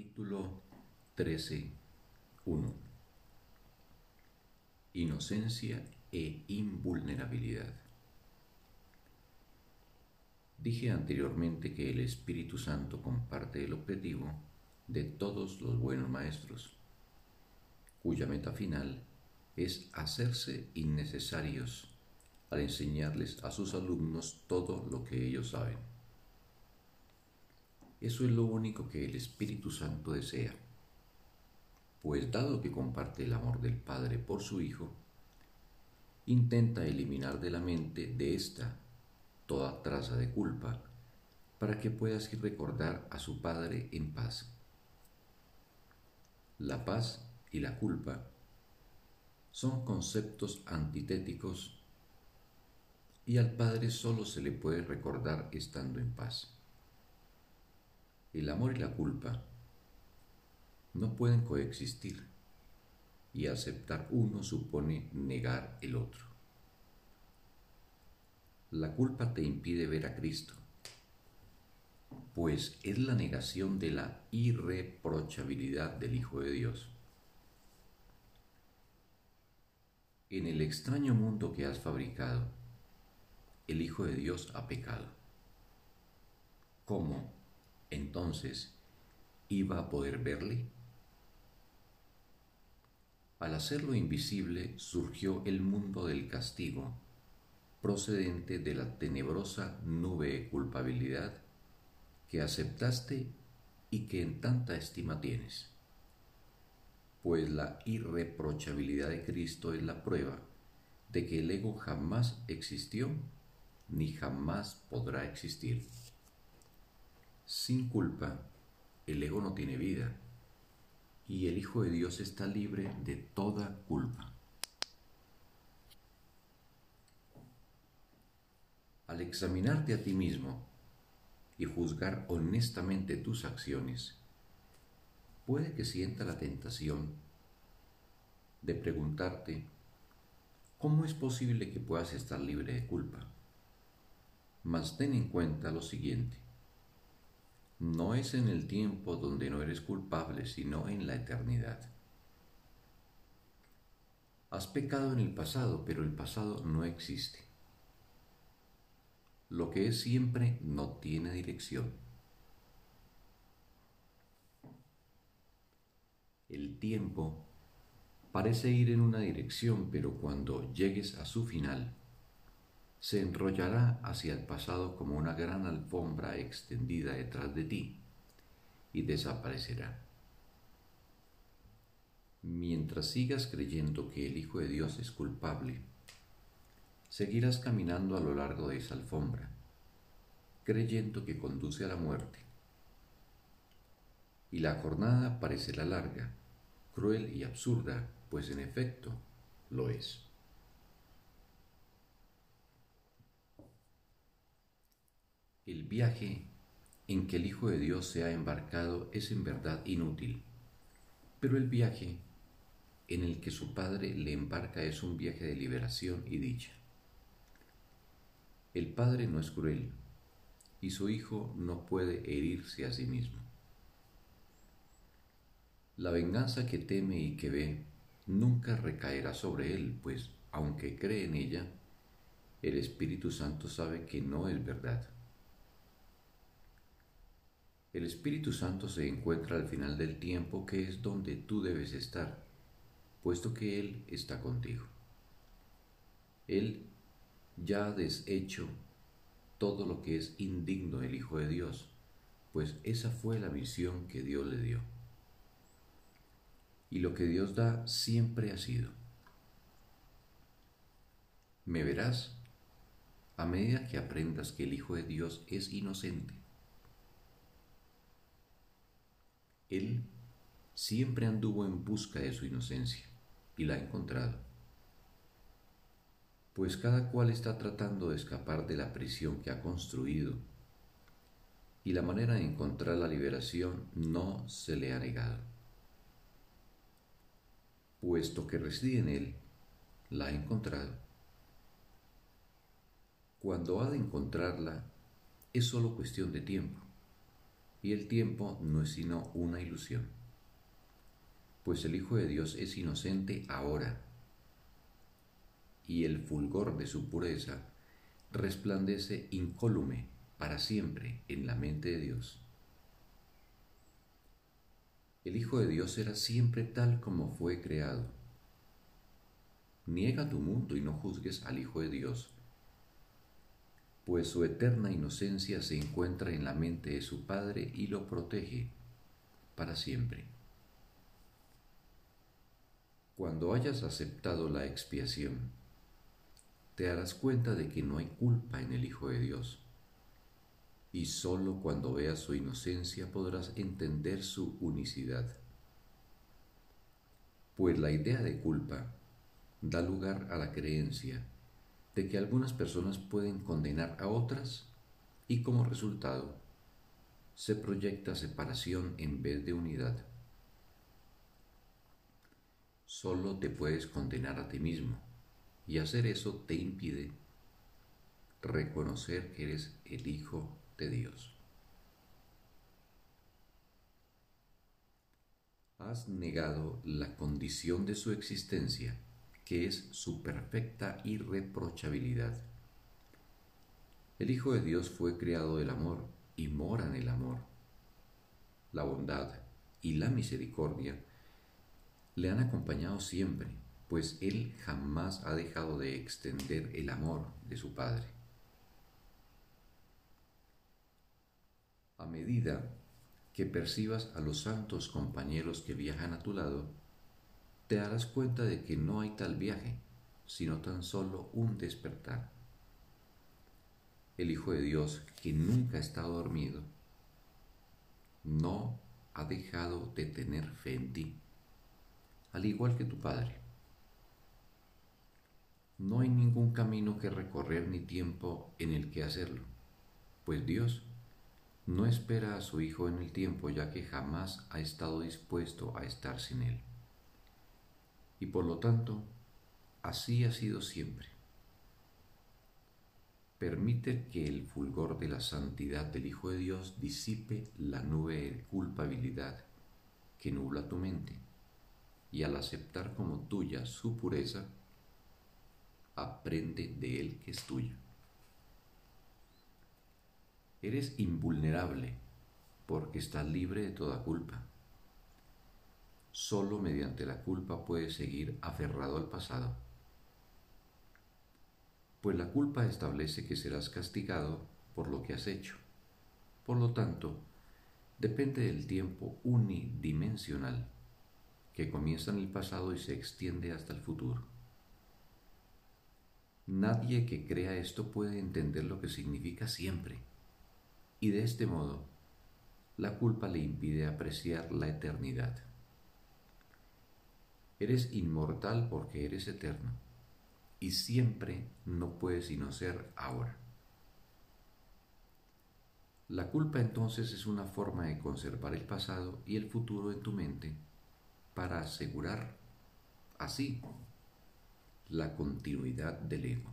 Capítulo 13, 1 Inocencia e invulnerabilidad. Dije anteriormente que el Espíritu Santo comparte el objetivo de todos los buenos maestros, cuya meta final es hacerse innecesarios al enseñarles a sus alumnos todo lo que ellos saben. Eso es lo único que el Espíritu Santo desea, pues dado que comparte el amor del Padre por su Hijo, intenta eliminar de la mente de ésta toda traza de culpa para que puedas recordar a su Padre en paz. La paz y la culpa son conceptos antitéticos y al Padre solo se le puede recordar estando en paz. El amor y la culpa no pueden coexistir y aceptar uno supone negar el otro. La culpa te impide ver a Cristo, pues es la negación de la irreprochabilidad del Hijo de Dios. En el extraño mundo que has fabricado, el Hijo de Dios ha pecado. ¿Cómo, entonces, iba a poder verle? Al hacerlo invisible surgió el mundo del castigo, procedente de la tenebrosa nube de culpabilidad que aceptaste y que en tanta estima tienes. Pues la irreprochabilidad de Cristo es la prueba de que el ego jamás existió ni jamás podrá existir. Sin culpa, el ego no tiene vida y el Hijo de Dios está libre de toda culpa. Al examinarte a ti mismo y juzgar honestamente tus acciones, puede que sienta la tentación de preguntarte, ¿cómo es posible que puedas estar libre de culpa? Mas ten en cuenta lo siguiente. No es en el tiempo donde no eres culpable, sino en la eternidad. Has pecado en el pasado, pero el pasado no existe. Lo que es siempre no tiene dirección. El tiempo parece ir en una dirección, pero cuando llegues a su final, se enrollará hacia el pasado como una gran alfombra extendida detrás de ti y desaparecerá. Mientras sigas creyendo que el Hijo de Dios es culpable, seguirás caminando a lo largo de esa alfombra, creyendo que conduce a la muerte. Y la jornada parecerá larga, cruel y absurda, pues en efecto lo es. El viaje en que el Hijo de Dios se ha embarcado es en verdad inútil, pero el viaje en el que su Padre le embarca es un viaje de liberación y dicha. El Padre no es cruel y su Hijo no puede herirse a sí mismo. La venganza que teme y que ve nunca recaerá sobre él, pues aunque cree en ella, el Espíritu Santo sabe que no es verdad. El Espíritu Santo se encuentra al final del tiempo que es donde tú debes estar, puesto que Él está contigo. Él ya ha deshecho todo lo que es indigno del Hijo de Dios, pues esa fue la misión que Dios le dio. Y lo que Dios da siempre ha sido. Me verás a medida que aprendas que el Hijo de Dios es inocente Él siempre anduvo en busca de su inocencia y la ha encontrado. Pues cada cual está tratando de escapar de la prisión que ha construido y la manera de encontrar la liberación no se le ha negado. Puesto que reside en él, la ha encontrado. Cuando ha de encontrarla, es solo cuestión de tiempo y el tiempo no es sino una ilusión, pues el Hijo de Dios es inocente ahora, y el fulgor de su pureza resplandece incólume para siempre en la mente de Dios. El Hijo de Dios era siempre tal como fue creado. Niega tu mundo y no juzgues al Hijo de Dios, pues su eterna inocencia se encuentra en la mente de su Padre y lo protege para siempre. Cuando hayas aceptado la expiación, te darás cuenta de que no hay culpa en el Hijo de Dios. Y sólo cuando veas su inocencia podrás entender su unicidad. Pues la idea de culpa da lugar a la creencia de que algunas personas pueden condenar a otras y como resultado se proyecta separación en vez de unidad. Solo te puedes condenar a ti mismo y hacer eso te impide reconocer que eres el Hijo de Dios. Has negado la condición de su existencia que es su perfecta irreprochabilidad. El Hijo de Dios fue creado del amor y mora en el amor. La bondad y la misericordia le han acompañado siempre, pues Él jamás ha dejado de extender el amor de su Padre. A medida que percibas a los santos compañeros que viajan a tu lado, te darás cuenta de que no hay tal viaje, sino tan solo un despertar. El Hijo de Dios, que nunca estado dormido, no ha dejado de tener fe en ti, al igual que tu Padre. No hay ningún camino que recorrer ni tiempo en el que hacerlo, pues Dios no espera a su Hijo en el tiempo ya que jamás ha estado dispuesto a estar sin él y por lo tanto así ha sido siempre. Permite que el fulgor de la santidad del Hijo de Dios disipe la nube de culpabilidad que nubla tu mente y al aceptar como tuya su pureza, aprende de él que es tuya. Eres invulnerable porque estás libre de toda culpa. Solo mediante la culpa puedes seguir aferrado al pasado. Pues la culpa establece que serás castigado por lo que has hecho. Por lo tanto, depende del tiempo unidimensional que comienza en el pasado y se extiende hasta el futuro. Nadie que crea esto puede entender lo que significa siempre, y de este modo, la culpa le impide apreciar la eternidad. Eres inmortal porque eres eterno y siempre no puedes sino ser ahora. La culpa entonces es una forma de conservar el pasado y el futuro en tu mente para asegurar así la continuidad del ego.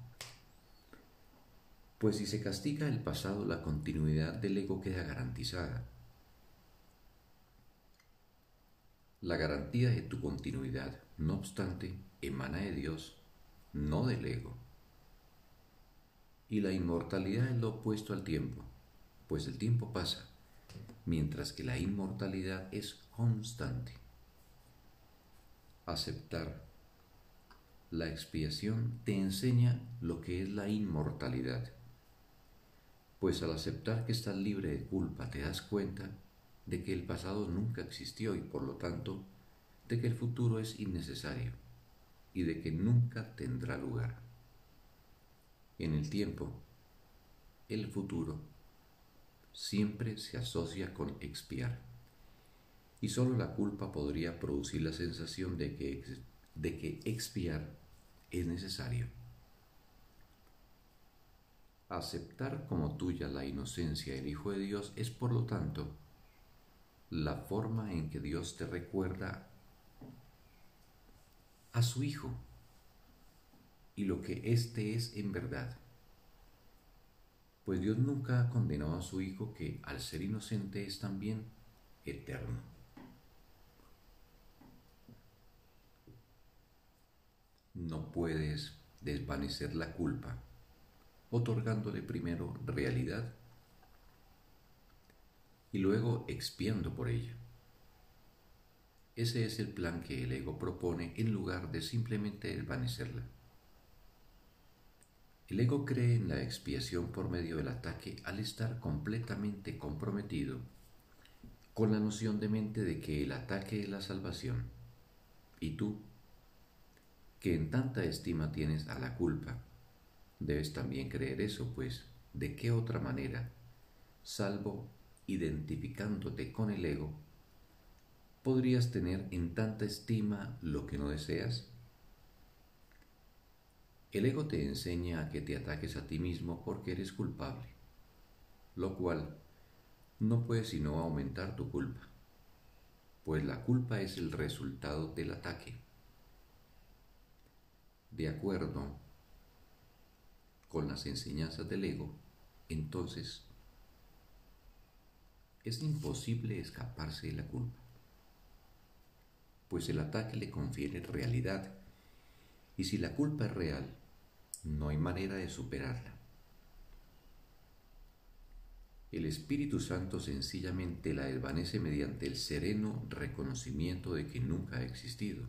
Pues si se castiga el pasado, la continuidad del ego queda garantizada La garantía de tu continuidad, no obstante, emana de Dios, no del ego. Y la inmortalidad es lo opuesto al tiempo, pues el tiempo pasa, mientras que la inmortalidad es constante. Aceptar la expiación te enseña lo que es la inmortalidad, pues al aceptar que estás libre de culpa te das cuenta de que el pasado nunca existió y por lo tanto de que el futuro es innecesario y de que nunca tendrá lugar. En el tiempo, el futuro siempre se asocia con expiar y sólo la culpa podría producir la sensación de que, de que expiar es necesario. Aceptar como tuya la inocencia del Hijo de Dios es por lo tanto la forma en que Dios te recuerda a su Hijo y lo que éste es en verdad. pues Dios nunca ha condenado a su Hijo que al ser inocente es también eterno. No puedes desvanecer la culpa otorgándole primero realidad y luego expiando por ella. Ese es el plan que el ego propone en lugar de simplemente desvanecerla. El ego cree en la expiación por medio del ataque al estar completamente comprometido con la noción de mente de que el ataque es la salvación. Y tú, que en tanta estima tienes a la culpa, debes también creer eso, pues ¿de qué otra manera, salvo identificándote con el ego, podrías tener en tanta estima lo que no deseas? El ego te enseña a que te ataques a ti mismo porque eres culpable, lo cual no puede sino aumentar tu culpa, pues la culpa es el resultado del ataque. De acuerdo con las enseñanzas del ego, entonces es imposible escaparse de la culpa, pues el ataque le confiere realidad y si la culpa es real, no hay manera de superarla. El Espíritu Santo sencillamente la desvanece mediante el sereno reconocimiento de que nunca ha existido.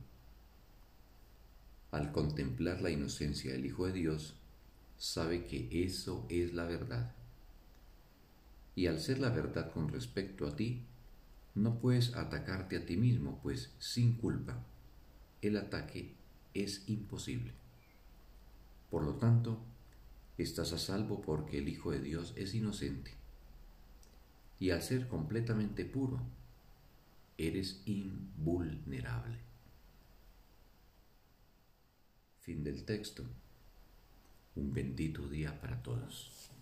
Al contemplar la inocencia del Hijo de Dios, sabe que eso es la verdad y al ser la verdad con respecto a ti, no puedes atacarte a ti mismo, pues sin culpa el ataque es imposible. Por lo tanto, estás a salvo porque el Hijo de Dios es inocente. Y al ser completamente puro, eres invulnerable. Fin del texto. Un bendito día para todos.